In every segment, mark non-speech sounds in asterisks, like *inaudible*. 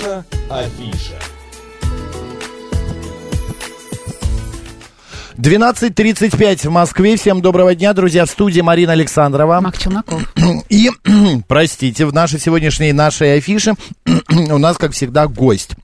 Наша афиша. 12.35 в Москве. Всем доброго дня, друзья. В студии Марина Александрова. Мак Челноков. И, *clears throat* простите, в нашей сегодняшней нашей афише *clears throat* у нас, как всегда, гость.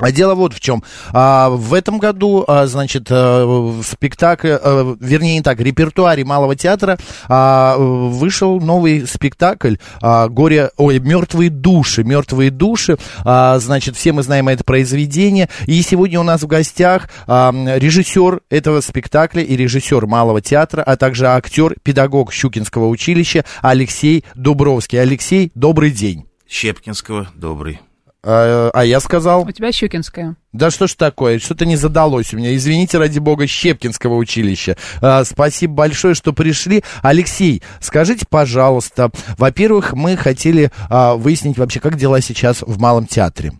А дело вот в чем. А, в этом году, а, значит, а, в спектакле, а, вернее, не так, репертуаре Малого театра а, вышел новый спектакль а, «Горе...» Ой, «Мертвые души». «Мертвые души». А, значит, все мы знаем это произведение. И сегодня у нас в гостях а, режиссер этого спектакля и режиссер Малого театра, а также актер, педагог Щукинского училища Алексей Дубровский. Алексей, добрый день. Щепкинского, добрый. А, а я сказал... У тебя Щукинская. Да что ж такое, что-то не задалось у меня. Извините, ради бога, Щепкинского училища. А, спасибо большое, что пришли. Алексей, скажите, пожалуйста, во-первых, мы хотели а, выяснить вообще, как дела сейчас в Малом театре.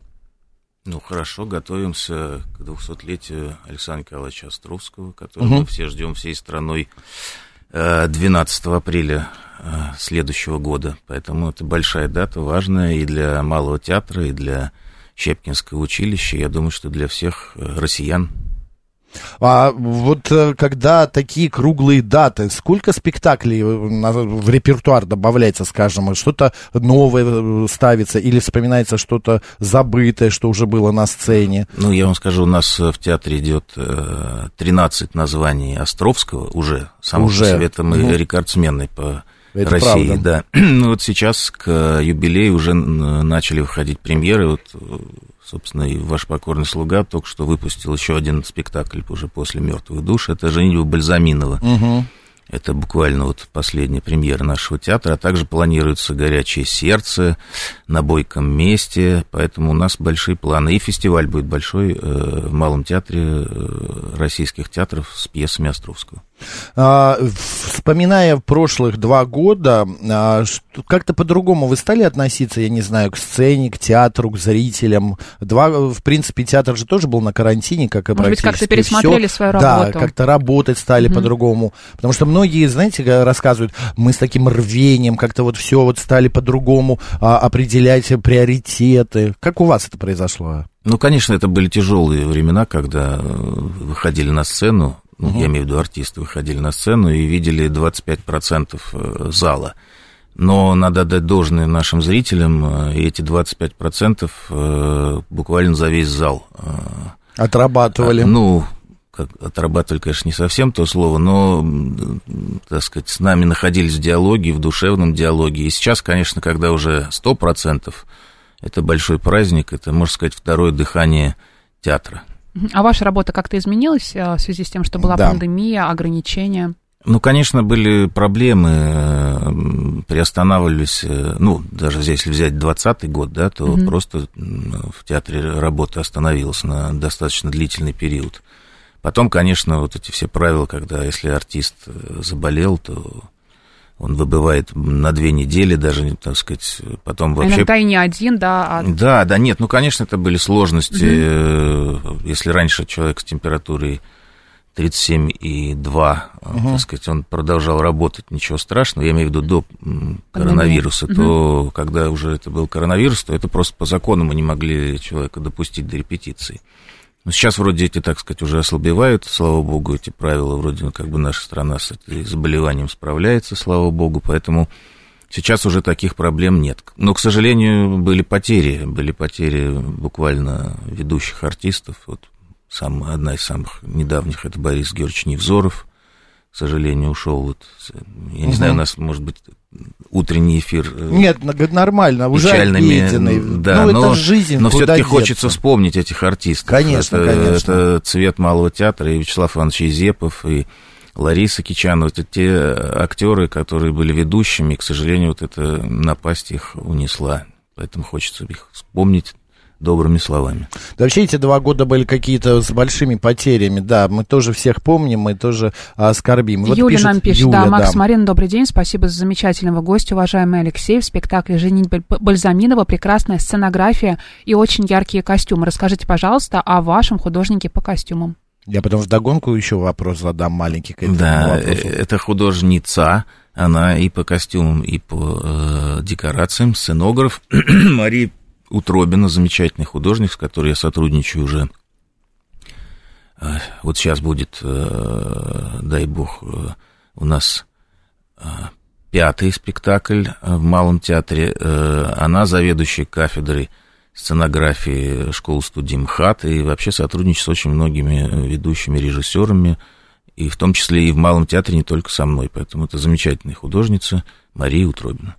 Ну, хорошо, готовимся к 200-летию Александра Николаевича Островского, которого угу. мы все ждем всей страной 12 апреля Э, следующего года. Поэтому это большая дата, важная и для Малого театра, и для Щепкинского училища. Я думаю, что для всех э, россиян. А вот э, когда такие круглые даты, сколько спектаклей в репертуар добавляется, скажем, что-то новое ставится или вспоминается что-то забытое, что уже было на сцене? Ну, я вам скажу, у нас в театре идет 13 названий Островского уже, самого уже. совета мы угу. рекордсменный по это России, правда. да. *clears throat* Ну вот сейчас к юбилею уже начали выходить премьеры. Вот, собственно, и ваш покорный слуга только что выпустил еще один спектакль уже после мертвых душ. Это Женитьба Бальзаминова. Угу. Это буквально вот последняя премьера нашего театра, а также планируется «Горячее сердце» на бойком месте, поэтому у нас большие планы. И фестиваль будет большой э, в Малом театре э, российских театров с пьесами Островского. А, вспоминая прошлых два года, а, как-то по-другому вы стали относиться, я не знаю, к сцене, к театру, к зрителям? Два, в принципе, театр же тоже был на карантине, как и Может быть, как-то пересмотрели все. свою работу. Да, как-то работать стали угу. по-другому. Потому что многие, знаете, рассказывают, мы с таким рвением как-то вот все вот стали по-другому а, определять приоритеты. Как у вас это произошло? Ну, конечно, это были тяжелые времена, когда э, выходили на сцену, ну, угу. я имею в виду артисты, выходили на сцену и видели 25% э, зала. Но надо отдать должное нашим зрителям, э, и эти 25% буквально за весь зал. Отрабатывали. Ну, как, отрабатывали, конечно, не совсем то слово, но, так сказать, с нами находились в диалоге, в душевном диалоге. И сейчас, конечно, когда уже 100%, это большой праздник, это, можно сказать, второе дыхание театра. А ваша работа как-то изменилась э, в связи с тем, что была да. пандемия, ограничения? Ну, конечно, были проблемы, э, приостанавливались, э, ну, даже если взять 20 год, да, то угу. просто в театре работа остановилась на достаточно длительный период. Потом, конечно, вот эти все правила, когда если артист заболел, то он выбывает на две недели даже, так сказать, потом вообще... Иногда и не один, да? А... Да, да, нет, ну, конечно, это были сложности, угу. если раньше человек с температурой 37,2, угу. так сказать, он продолжал работать, ничего страшного, я имею в виду до коронавируса, угу. то когда уже это был коронавирус, то это просто по закону мы не могли человека допустить до репетиции. Но сейчас вроде эти, так сказать, уже ослабевают, слава богу, эти правила, вроде ну, как бы наша страна с этим заболеванием справляется, слава богу, поэтому сейчас уже таких проблем нет. Но, к сожалению, были потери, были потери буквально ведущих артистов. Вот сам, одна из самых недавних, это Борис Георгиевич Невзоров, к сожалению, ушел. Вот, я не угу. знаю, у нас, может быть, утренний эфир. Э, Нет, нормально, уже печальными, Да, ну, но, это жизнь, но все-таки хочется вспомнить этих артистов. Конечно, это, конечно. Это цвет Малого театра, и Вячеслав Иванович Изепов, и Лариса Кичанова, это те актеры, которые были ведущими, и, к сожалению, вот эта напасть их унесла. Поэтому хочется их вспомнить добрыми словами. Да вообще эти два года были какие-то с большими потерями, да, мы тоже всех помним, мы тоже а, скорбим. Вот Юля пишет, нам пишет, Юля, да, Макс да. Марин, добрый день, спасибо за замечательного гостя, уважаемый Алексей, в спектакле «Женитьба Бальзаминова» прекрасная сценография и очень яркие костюмы. Расскажите, пожалуйста, о вашем художнике по костюмам. Я потом вдогонку еще вопрос задам маленький к этому Да, вопросу. Э, это художница, она и по костюмам, и по э, декорациям, сценограф *clears throat* Мария Утробина, замечательный художник, с которым я сотрудничаю уже. Э, вот сейчас будет, э, дай бог, э, у нас пятый спектакль в Малом театре. Она заведующая кафедрой сценографии школы студии МХАТ и вообще сотрудничает с очень многими ведущими режиссерами, и в том числе и в Малом театре не только со мной. Поэтому это замечательная художница Мария Утробина.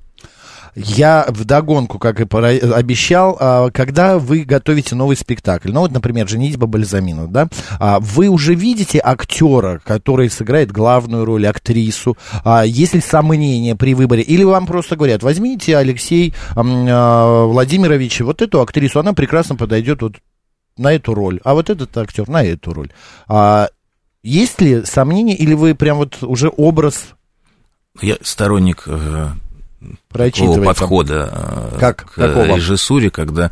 Я вдогонку, как и обещал, а, когда вы готовите новый спектакль, ну вот, например, «Женитьба Бальзамина», да, а, вы уже видите актера, который сыграет главную роль, актрису, а, есть ли сомнения при выборе, или вам просто говорят, возьмите, Алексей Владимирович, вот эту актрису, она прекрасно подойдет вот на эту роль, а вот этот актер на эту роль. Есть ли сомнения, или вы прям вот уже образ? Я сторонник э, такого подхода э, как, к какого? режиссуре, когда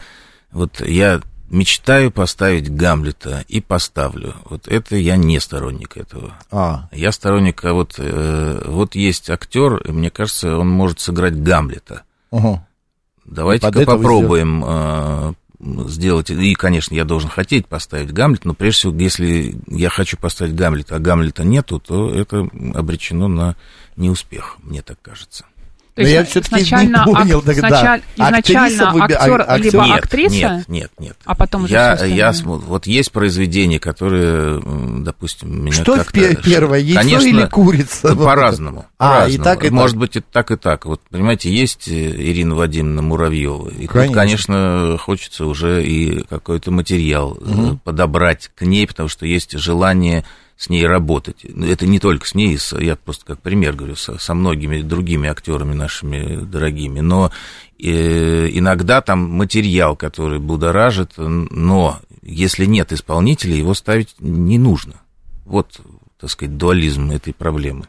вот я мечтаю поставить Гамлета и поставлю. Вот это я не сторонник этого. А. Я сторонник, а вот, э, вот есть актер, и мне кажется, он может сыграть Гамлета. Угу. Давайте-ка попробуем э, сделать. И, конечно, я должен хотеть поставить Гамлет, но прежде всего, если я хочу поставить Гамлета, а Гамлета нету, то это обречено на неуспех, мне так кажется. То есть я все-таки не понял ак... тогда. Сначала, изначально выби... актер, актер либо нет, актриса? Нет, нет, нет. А потом уже я, я Вот есть произведения, которые, допустим, меня Что как-то... первое, яйцо Конечно, или курица? По-разному. А, по и так, и Может так. быть, и так, и так. Вот, понимаете, есть Ирина Вадимовна Муравьева. И конечно. тут, конечно, хочется уже и какой-то материал угу. подобрать к ней, потому что есть желание с ней работать. Ну, это не только с ней, я просто как пример говорю, со, со многими другими актерами нашими дорогими, но э, иногда там материал, который будоражит, но если нет исполнителя, его ставить не нужно. Вот, так сказать, дуализм этой проблемы.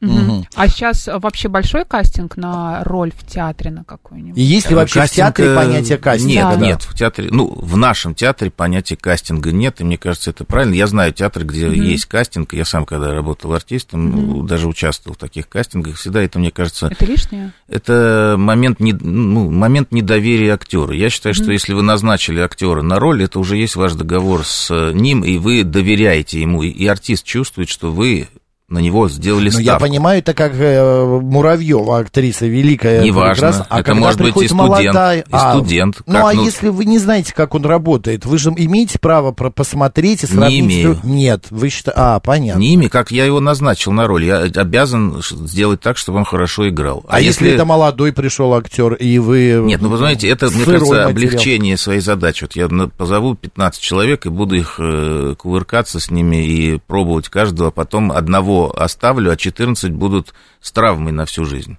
Угу. А сейчас вообще большой кастинг на роль в театре на какую-нибудь? И есть ли вообще кастинг, в театре понятие кастинга? Нет, да. нет, в театре, ну, в нашем театре понятия кастинга нет, и мне кажется, это правильно. Я знаю театры, где угу. есть кастинг, я сам, когда работал артистом, угу. даже участвовал в таких кастингах, всегда это, мне кажется... Это лишнее? Это момент, не, ну, момент недоверия актера. Я считаю, угу. что если вы назначили актера на роль, это уже есть ваш договор с ним, и вы доверяете ему, и артист чувствует, что вы на него сделали ну, ставку. я понимаю, это как э, Муравьева, актриса великая. Неважно, а это может быть и студент, молодая... и а, студент. Ну, а ну... если вы не знаете, как он работает, вы же имеете право посмотреть и сравнить? Не имею. Нет, вы считаете... А, понятно. Не имею, как я его назначил на роль. Я обязан сделать так, чтобы он хорошо играл. А, а если... если это молодой пришел актер, и вы... Нет, ну, вы знаете, это, мне кажется, материал. облегчение своей задачи. Вот я позову 15 человек и буду их э, кувыркаться с ними и пробовать каждого, а потом одного оставлю, а 14 будут с травмой на всю жизнь.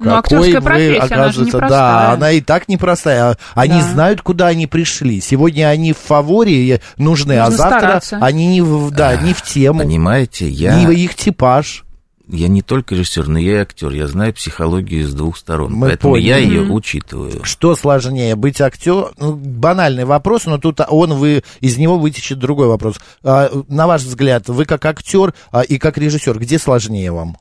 Ну, Какой вы, оказывается, да, она и так непростая. Они да. знают, куда они пришли. Сегодня они в фаворе нужны, а Нужно а завтра стараться. они не в, да, не в тему. Понимаете, я... Не их типаж. Я не только режиссер, но я и актер. Я знаю психологию с двух сторон. Мы поэтому поняли. я ее учитываю. Что сложнее, быть актером? Ну, банальный вопрос, но тут он вы из него вытечет другой вопрос. А, на ваш взгляд, вы как актер а, и как режиссер, где сложнее вам?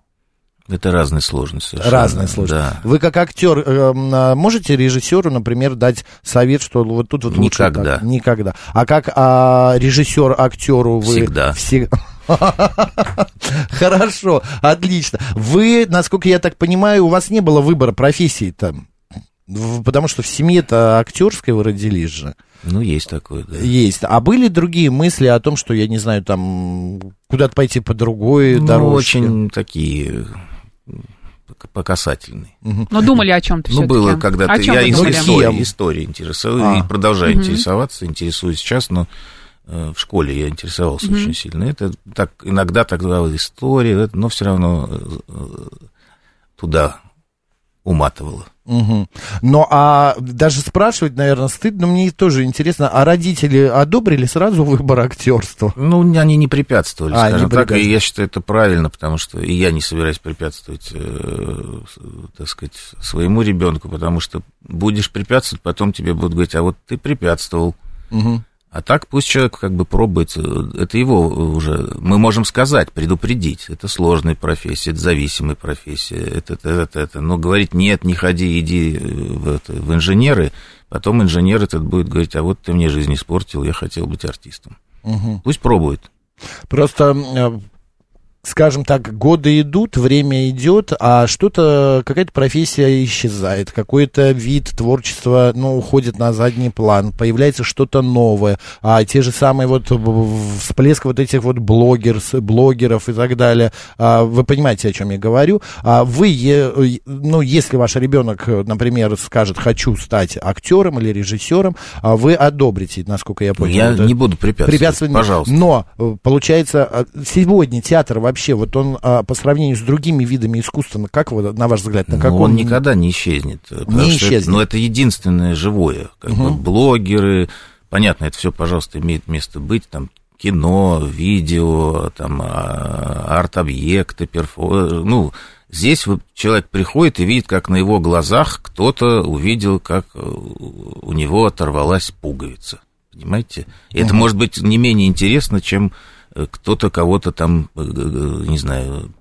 Это разные сложности. Совершенно. Разные сложности. Да. Вы как актер э, можете режиссеру, например, дать совет, что вот тут вот Никогда. лучше так? Никогда. А как а, режиссер актеру вы всегда. всегда *laughs* Хорошо, отлично. Вы, насколько я так понимаю, у вас не было выбора профессии там. Потому что в семье-то актерской вы родились же. Ну, есть такое, да. Есть. А были другие мысли о том, что, я не знаю, там, куда-то пойти по другой ну, дорожке? очень такие по касательной. Угу. Но думали о чем-то Ну, было когда-то. Я историей, историей интересовался а. и продолжаю угу. интересоваться, интересуюсь сейчас, но Э, в школе я интересовался mm-hmm. очень сильно. Это так иногда тогда история, но все равно э, э, туда уматывало. Угу. Ну, а даже спрашивать, наверное, стыдно, мне тоже интересно, а родители одобрили сразу выбор актерства? Ну, они не препятствовали, а, скажем не так, и я считаю это правильно, потому что и я не собираюсь препятствовать, э, так сказать, своему ребенку, потому что будешь препятствовать, потом тебе будут говорить, а вот ты препятствовал. Угу А так пусть человек как бы пробует, это его уже, мы можем сказать, предупредить, это сложная профессия, это зависимая профессия, это, это, это, это. но говорить нет, не ходи, иди в, это, в инженеры, потом инженер этот будет говорить, а вот ты мне жизнь испортил, я хотел быть артистом. Угу. Пусть пробует. Просто э, скажем так, годы идут, время идет, а что-то, какая-то профессия исчезает, какой-то вид творчества, ну, уходит на задний план, появляется что-то новое, а те же самые вот всплеск вот этих вот блогер, блогеров и так далее, а, вы понимаете, о чем я говорю, а вы, ну, если ваш ребенок, например, скажет, хочу стать актером или режиссером, а вы одобрите, насколько я понял. Я это... не буду препятствовать, препятствовать, пожалуйста. Но, э, получается, а, сегодня театр вообще вообще, вот он а, по сравнению с другими видами искусства, как вы, на ваш взгляд, на каком? Ну, он никогда не исчезнет. Не исчезнет. Это, ну, это единственное живое. Как угу. бы блогеры, понятно, это все, пожалуйста, имеет место быть, там, кино, видео, там, а, арт-объекты, перфо... ну, здесь человек приходит и видит, как на его глазах кто-то увидел, как э, у него оторвалась пуговица. Понимаете? И угу. это может быть не менее интересно, чем кто-то кого-то там, э, э, не знаю,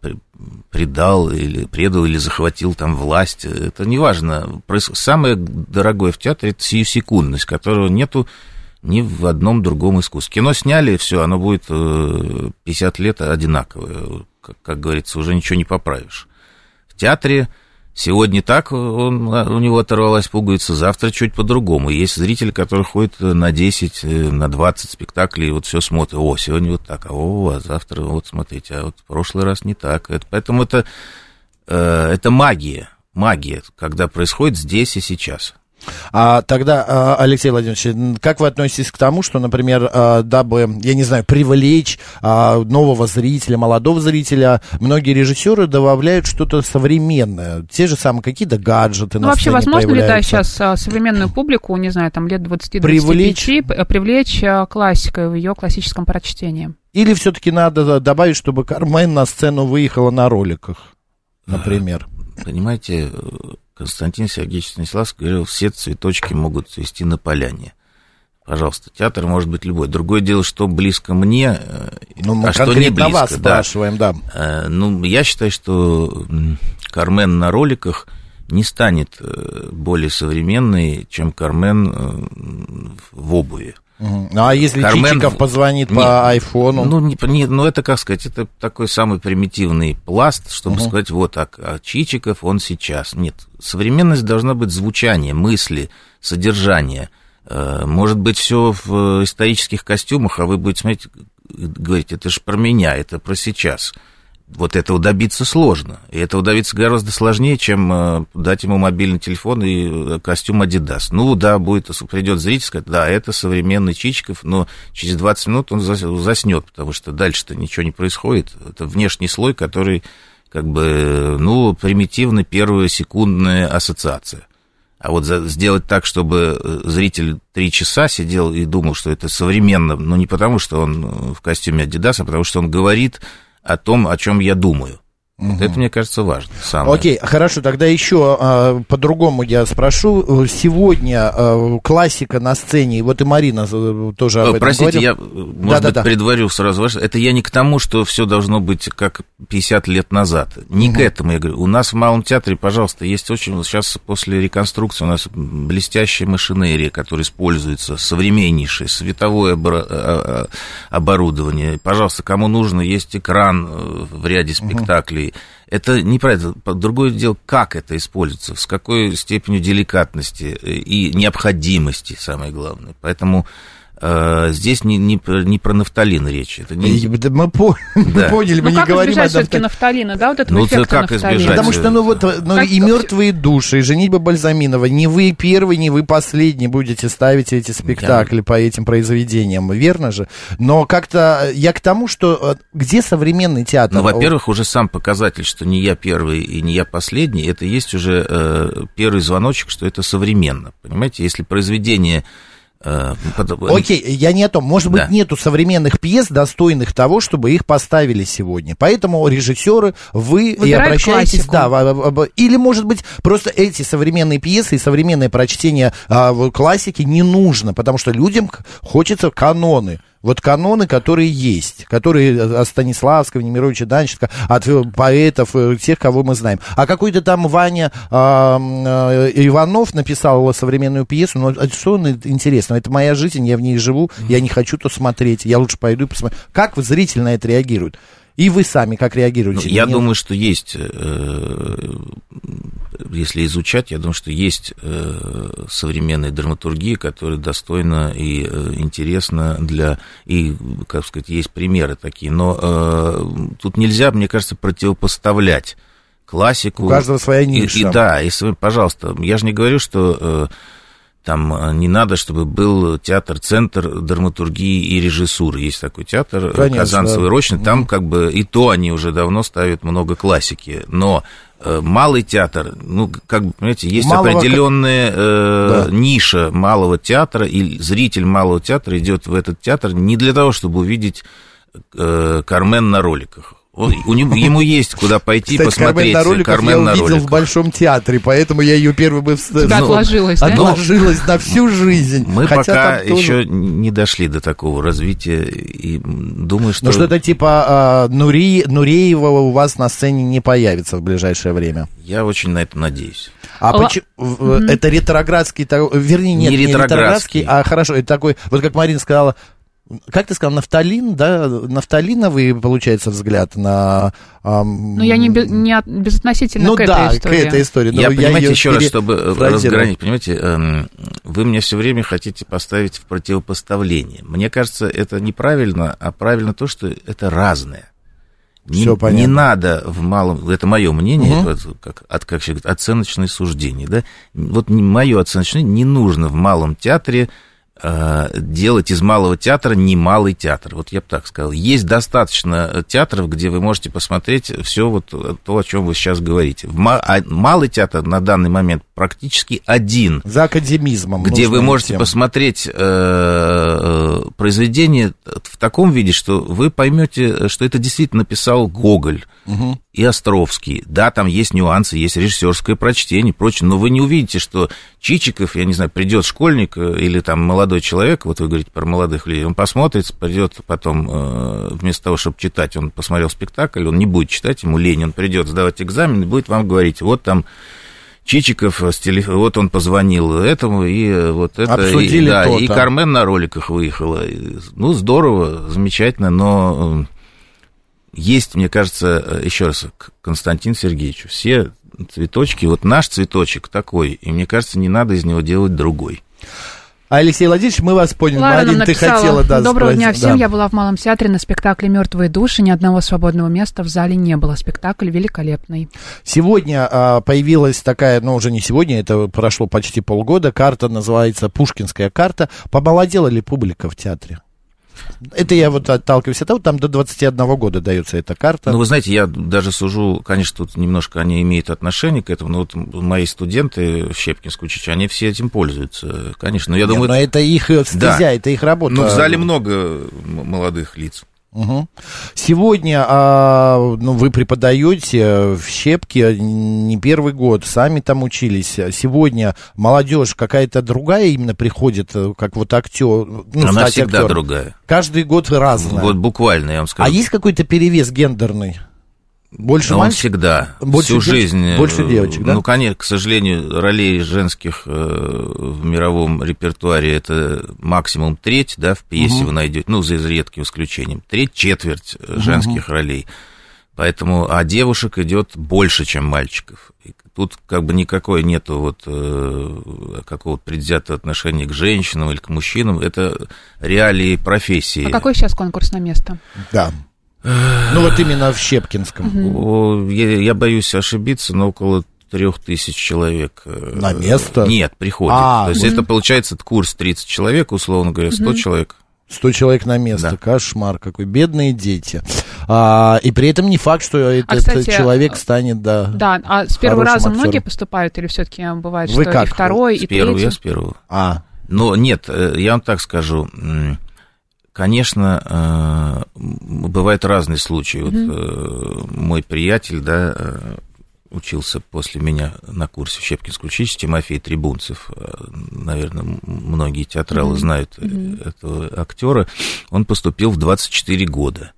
предал или предал или захватил там власть. Это не важно. Самое дорогое в театре это сиюсекундность, которого нету ни в одном другом искусстве. Кино сняли, все, оно будет 50 э, лет одинаковое. Как, как говорится, уже ничего не поправишь. В театре Сегодня так он, у него оторвалась пуговица, завтра чуть по-другому. Есть зрители, которые ходят на 10, э, на 20 спектаклей, и вот все смотрят. О, сегодня вот так, а о, а завтра вот смотрите, а вот в прошлый раз не так. Поэтому это, э, это магия, магия, когда происходит здесь и сейчас. А тогда, а, Алексей Владимирович, как вы относитесь к тому, что, например, а, дабы, я не знаю, привлечь а, нового зрителя, молодого зрителя, многие режиссеры добавляют что-то современное, те же самые какие-то гаджеты ну, на вообще, возможно ли, да, сейчас современную публику, не знаю, там лет 20-25, привлечь, привлечь классикой в ее классическом прочтении? Или все-таки надо добавить, чтобы Кармен на сцену выехала на роликах, например? Понимаете, Константин Сергеевич Станиславский говорил, все цветочки могут цвести на поляне. Пожалуйста, театр может быть любой. Другое дело, что близко мне, э, ну, мы а что не близко. вас да. спрашиваем, да. Э, ну, я считаю, что Кармен на роликах не станет э, более современной, чем Кармен в обуви. Угу. А если Кармен... Чичиков позвонит не, по айфону? Ну, не, не, ну, это, как сказать, это такой самый примитивный пласт, чтобы угу. сказать, вот, а, а Чичиков, он сейчас. Нет, современность должна быть звучание, мысли, содержание. Э, может быть, все в исторических костюмах, а вы будете смотреть, говорить, это же про меня, это про сейчас вот этого добиться сложно. И этого добиться гораздо сложнее, чем э, дать ему мобильный телефон и э, костюм Adidas. Ну да, будет, придет зритель, сказать, да, это современный Чичиков, но через 20 минут он заснет, потому что дальше-то ничего не происходит. Это внешний слой, который как бы, ну, примитивно первая секундная ассоциация. А вот за, сделать так, чтобы э, зритель три часа сидел и думал, что это современно, ну, не потому, что он в костюме Adidas, а потому, что он говорит о том, о чем я думаю. Угу. Это, мне кажется, важно. Самое. Окей, хорошо, тогда еще а, по-другому я спрошу. Сегодня а, классика на сцене, вот и Марина э, тоже об этом Простите, я, может да, быть, да, предварю сразу ваше. Это я не к тому, что все должно быть как 50 лет назад. Не угу. к этому я говорю. У нас в Малом театре, пожалуйста, есть очень... Сейчас после реконструкции у нас блестящая машинерия, которая используется, современнейшее световое а, оборудование. Пожалуйста, кому нужно, есть экран э, в ряде спектаклей. Угу это неправильно. Другое дело, как это используется, с какой степенью деликатности и необходимости, самое главное. Поэтому Э, здесь не, не, не про нафталин речь. Это не... Мы, по... *laughs* да. мы поняли, мы ну, не говорим о все-таки нафталина, да, вот этого ну, эффекта как нафталина? избежать? Потому что, ну, вот, ну, как... и «Мертвые души», и «Женитьба Бальзаминова», не вы первый, не вы последний будете ставить эти спектакли Я... по этим произведениям, верно же? Но как-то я к тому, что э, где современный театр? Ну, во-первых, уже сам показатель, что не я первый и не я последний, это есть уже э, первый звоночек, что это современно, понимаете? Если произведение Э, Окей, я не о том. Может быть, да. нету современных пьес, достойных того, чтобы их поставили сегодня. Поэтому режиссеры, вы Выбирают и обращаетесь, классику. да, или, может быть, просто эти современные пьесы и современное прочтение а, классики не нужно, потому что людям хочется каноны вот каноны, которые есть, которые от Станиславского, Немировича Данченко, от поэтов, э, тех, кого мы знаем. А какой-то там Ваня э, э, Иванов написал современную пьесу, а что он интересно? Это моя жизнь, я в ней живу, я не хочу то смотреть, я лучше пойду и посмотрю. Как зритель на это реагирует? И вы сами как реагируете? Ну, я Нет? думаю, что есть, э, если изучать, я думаю, что есть э, современная драматургия, которая достойна и э, интересна для... И, как сказать, есть примеры такие. Но тут нельзя, мне кажется, противопоставлять классику. У каждого своя ниша. И, и да, и, пожалуйста, я же не говорю, что там э, не надо, чтобы был театр-центр драматургии и режиссуры. Есть такой театр э, Конечно, Казанцевый да. Рощный. Там как бы и то они уже давно ставят много классики. Но э, малый театр, ну, как бы, понимаете, есть Малого... определенная э, да. ниша малого театра, и зритель малого театра идет в этот театр не для того, чтобы увидеть э, Кармен на роликах он, у него, ему есть куда пойти Кстати, посмотреть. Кармен на Кармен я на увидел роликах. в Большом театре, поэтому я ее первый бы... Тебя ну, отложилась, да? Отложилась на всю жизнь. Мы пока тоже... еще не дошли до такого развития, и думаю, что... Ну, что-то типа а, Нури, Нуреева у вас на сцене не появится в ближайшее время. Я очень на это надеюсь. А О... почему... Mm-hmm. Это ретроградский... Вернее, нет, не, не ретроградский, а хорошо, это такой... Вот как Марина сказала, как ты сказал, нафталин, да, нафталиновый, получается, взгляд на... Эм... Ну, я не, не от, безотносительно ну, к да, этой истории. к этой истории. Я, понимаете, еще раз, чтобы разгранить, понимаете, эм, вы мне все время хотите поставить в противопоставление. Мне кажется, это неправильно, а правильно то, что это разное. Не, Все понятно. не надо в малом, это мое мнение, угу. это как, от, как говорят, оценочное суждение, да, вот мое оценочное не нужно в малом театре делать из малого театра немалый театр. Вот я бы так сказал. Есть достаточно театров, где вы можете посмотреть все вот то, о чем вы сейчас говорите. А малый театр на данный момент практически один. За академизмом. Где вы можете тем. посмотреть э, э, произведение в таком виде, что вы поймете, что это действительно написал Гоголь угу. и Островский. Да, там есть нюансы, есть режиссерское прочтение и прочее, но вы не увидите, что Чичиков, я не знаю, придет школьник э, или там молодой человек, вот вы говорите про молодых людей, он посмотрит, придет потом, э, вместо того, чтобы читать, он посмотрел спектакль, он не будет читать, ему лень, он придет сдавать экзамен и будет вам говорить, вот там Чичиков, вот он позвонил этому, и вот это... Обсудили и, да, то, и Кармен на роликах выехала. Ну, здорово, замечательно, но есть, мне кажется, еще раз, Константин Сергеевич, все цветочки, вот наш цветочек такой, и мне кажется, не надо из него делать другой. Алексей Владимирович, мы вас поняли. Лара Марин, ты хотела, да, Доброго спросить, дня всем. Да. Я была в Малом театре на спектакле «Мертвые души». Ни одного свободного места в зале не было. Спектакль великолепный. Сегодня а, появилась такая, ну, уже не сегодня, это прошло почти полгода, карта называется «Пушкинская карта». Помолодела ли публика в театре? Это я вот отталкиваюсь от того, там до 21 года дается эта карта. Ну, вы знаете, я даже сужу, конечно, тут немножко они имеют отношение к этому, но вот мои студенты в Щепкинском училище, они все этим пользуются, конечно. Но я Нет, думаю... Но это их стезя, да. это их работа. Ну, в зале много молодых лиц. Угу. Сегодня а, ну, вы преподаете в Щепке не первый год, сами там учились. Сегодня молодежь какая-то другая именно приходит, как вот актер. Ну, Она всегда актер. другая. Каждый год разная. Вот буквально, я вам скажу. А есть какой-то перевес гендерный? Больше мальчик? всегда, больше всю дев... жизнь. Больше девочек, да? Ну, конечно, к сожалению, ролей женских э, в мировом репертуаре это максимум треть, да, в пьесе угу. вы найдете, ну, за редким исключением, треть, четверть угу. женских ролей. Поэтому, а девушек идет больше, чем мальчиков. И тут как бы никакой нету вот э, какого-то предвзятого отношения к женщинам или к мужчинам. Это реалии профессии. А какой сейчас конкурс на место? Да. Ну вот именно в Щепкинском. Я, я боюсь ошибиться, но около трех тысяч человек. Э, На место? Нет, приходит. А, То есть это получается курс 30 человек, условно говоря, 100 угу. человек. 100 человек на место, да. кошмар какой, бедные дети. А, и при этом не факт, что а, этот кстати, человек станет, да. Да, а с первого раза актером. многие поступают или все-таки бывает, Вы что как? и второй, с и первого, третий? я с первого. А, Но нет, э, я вам так скажу. Конечно, э, бывают разные случаи. Mm-hmm. Вот мой приятель, да, учился после меня на курсе в Щепкинском училище, Тимофей Трибунцев, наверное, многие театралы mm-hmm. знают mm-hmm. этого актера, он поступил в 24 года.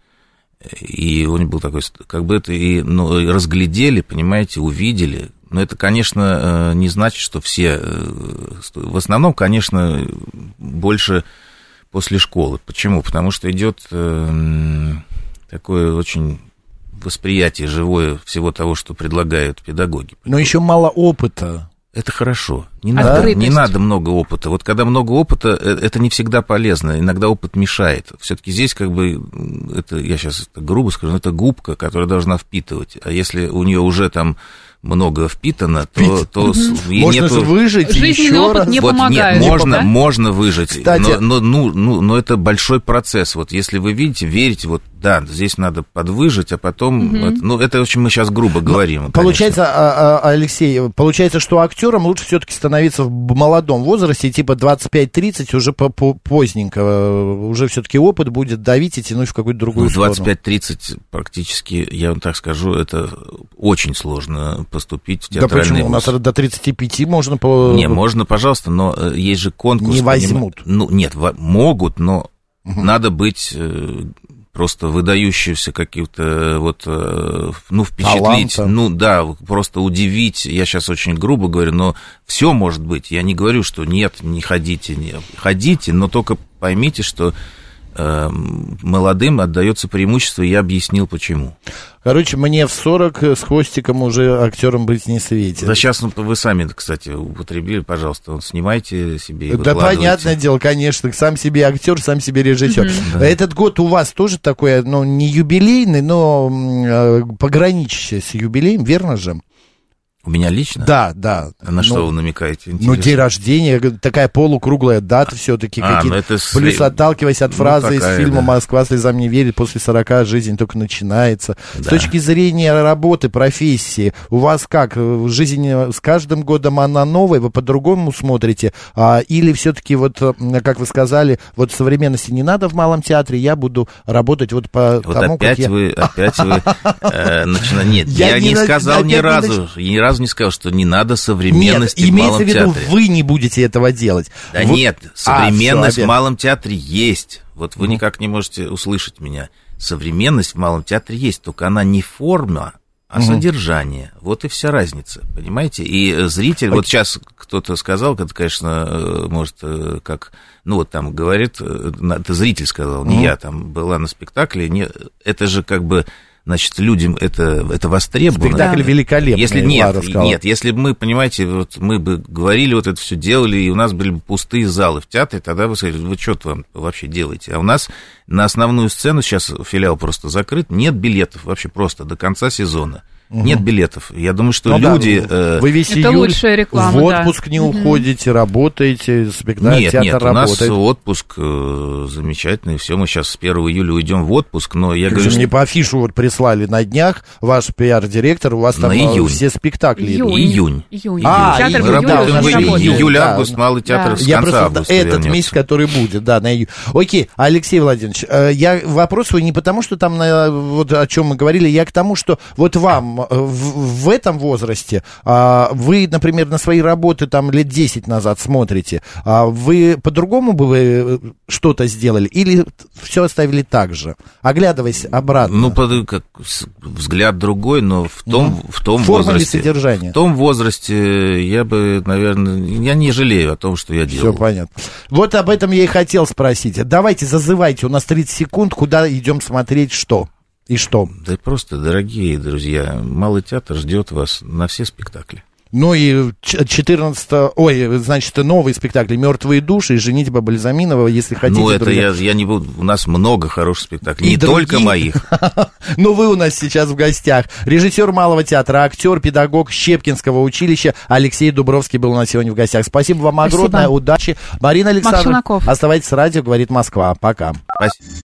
И он был такой, как бы это и ну, разглядели, понимаете, увидели. Но это, конечно, не значит, что все... В основном, конечно, больше после школы. Почему? Потому что идет э, такое очень восприятие живое всего того, что предлагают педагоги. Но еще мало опыта. Это хорошо. Не надо, не надо много опыта. Вот когда много опыта, э, это не всегда полезно. Иногда опыт мешает. Все-таки здесь как бы, это, я сейчас это грубо скажу, но это губка, которая должна впитывать. А если у нее уже там много впитано, то, то угу. можно нету... выжить Жизненный еще опыт раз. не вот помогает. Нет, можно, да? можно выжить, Кстати... но, но, ну, ну, но это большой процесс. Вот если вы видите, верите, вот да, здесь надо подвыжить, а потом, угу. это, ну это очень мы сейчас грубо говорим. Получается, а, а, Алексей, получается, что актерам лучше все-таки становиться в молодом возрасте, типа 25-30, уже поздненько, уже все-таки опыт будет давить и тянуть в какую-то другую ну, 25-30 практически, я вам так скажу, это очень сложно поступить в театральный Да почему? У нас до 35 можно... По... Не, можно, пожалуйста, но э, есть же конкурс. Не возьмут. Поним... Ну, нет, могут, но угу. надо быть э, просто выдающиеся каких-то вот, э, ну, впечатлить, Таланта. ну, да, просто удивить, я сейчас очень грубо говорю, но все может быть, я не говорю, что нет, не ходите, не, ходите, но только поймите, что молодым отдается преимущество, и я объяснил почему. Короче, мне в 40 с хвостиком уже актером быть не светит. Да сейчас ну, вы сами, кстати, употребили, пожалуйста, вот, снимайте себе Да, понятное дело, конечно, сам себе актер, сам себе режиссер. Mm-hmm. Да. Этот год у вас тоже такой, ну, не юбилейный, но э, пограничащий с юбилеем, верно же? У меня лично? Да, да. А на ну, что вы намекаете? Интересно. Ну, день рождения, такая полукруглая дата все-таки. А, ну это. Плюс отталкиваясь от ну, фразы ну, такая, из фильма да. «Москва слезам не верит», после 40 жизнь только начинается. Да. С точки зрения работы, профессии, у вас как? Жизнь с каждым годом она новая, вы по-другому смотрите? А, или все-таки, вот, как вы сказали, вот современности не надо в Малом театре, я буду работать вот по вот тому, опять как вы, я... Опять вы *laughs* э, начинаете... Нет, я не сказал ни разу, ни разу разу не сказал, что не надо современности нет, в малом в виду, театре. вы не будете этого делать. Да вы... нет, современность а, в малом театре есть. Вот вы ну. никак не можете услышать меня. Современность в малом театре есть, только она не форма, а угу. содержание. Вот и вся разница, понимаете? И зритель, вот сейчас кто-то сказал, это, конечно, э, может, э, как, ну вот там говорит, э, это зритель сказал, не угу. я, там была на спектакле, не, это же как бы значит, людям это, это востребовано. Спектакль да. великолепный, если нет, нет, если бы мы, понимаете, вот мы бы говорили, вот это все делали, и у нас были бы пустые залы в театре, тогда бы сказали, вы что там вообще делаете? А у нас на основную сцену, сейчас филиал просто закрыт, нет билетов вообще просто до конца сезона. Угу. Нет билетов. Я думаю, что ну, люди... Да, э... Вы весь Это лучшая реклама, в отпуск да. не уходите, угу. работаете, спектакль, нет, театр нет, работает. у нас отпуск э, замечательный, все, мы сейчас с 1 июля уйдем в отпуск, но я как говорю... Же мне по афишу вот прислали на днях, ваш пиар-директор, у вас там на э, июнь. все спектакли июнь. Июнь. Июнь. А, театр мы работаем в июле, июль, август, да. малый театр да. с я конца августа этот вернется. месяц, который будет, да, на июнь. Окей, Алексей Владимирович, э, я вопрос свой не потому, что там, вот о чем мы говорили, я к тому, что вот вам в в этом возрасте, а, вы, например, на свои работы там лет 10 назад смотрите, а вы по-другому бы вы э, что-то сделали или все оставили так же, оглядываясь обратно? Ну, как взгляд другой, но в том, mm. в том Форма возрасте... содержания? В том возрасте я бы, наверное, я не жалею о том, что я делал. Все понятно. Вот об этом я и хотел спросить. Давайте, зазывайте, у нас 30 секунд, куда идем смотреть что? И что? Да просто, дорогие друзья, Малый театр ждет вас на все спектакли. Ну и 14 ой, значит, новый спектакль «Мертвые души» и «Женитьба Бальзаминова», если хотите. Ну, это я, я не буду, у нас много хороших спектаклей, и не другие... только моих. *laughs* Но вы у нас сейчас в гостях. Режиссер Малого театра, актер, педагог Щепкинского училища Алексей Дубровский был у нас сегодня в гостях. Спасибо вам огромное, удачи. Марина Александровна, оставайтесь с радио, говорит Москва. Пока. Спасибо.